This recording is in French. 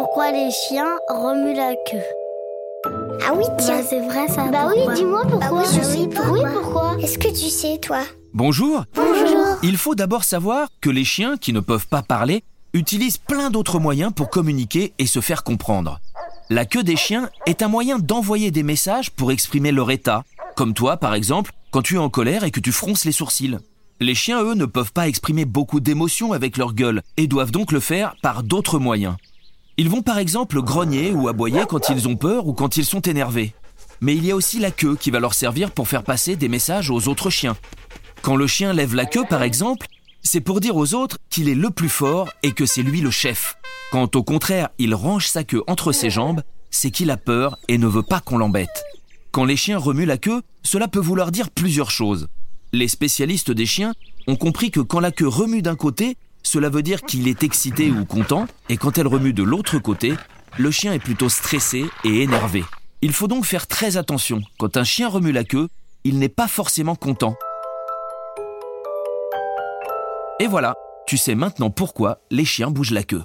pourquoi les chiens remuent la queue. Ah oui, tiens. Bah, c'est vrai ça. Bah pourquoi oui, dis-moi pourquoi. Bah oui, je sais pourquoi. Oui, pourquoi Est-ce que tu sais, toi? Bonjour Bonjour. Il faut d'abord savoir que les chiens qui ne peuvent pas parler utilisent plein d'autres moyens pour communiquer et se faire comprendre. La queue des chiens est un moyen d'envoyer des messages pour exprimer leur état, comme toi par exemple quand tu es en colère et que tu fronces les sourcils. Les chiens, eux, ne peuvent pas exprimer beaucoup d'émotions avec leur gueule et doivent donc le faire par d'autres moyens. Ils vont par exemple grogner ou aboyer quand ils ont peur ou quand ils sont énervés. Mais il y a aussi la queue qui va leur servir pour faire passer des messages aux autres chiens. Quand le chien lève la queue, par exemple, c'est pour dire aux autres qu'il est le plus fort et que c'est lui le chef. Quand au contraire il range sa queue entre ses jambes, c'est qu'il a peur et ne veut pas qu'on l'embête. Quand les chiens remuent la queue, cela peut vouloir dire plusieurs choses. Les spécialistes des chiens ont compris que quand la queue remue d'un côté, cela veut dire qu'il est excité ou content, et quand elle remue de l'autre côté, le chien est plutôt stressé et énervé. Il faut donc faire très attention. Quand un chien remue la queue, il n'est pas forcément content. Et voilà, tu sais maintenant pourquoi les chiens bougent la queue.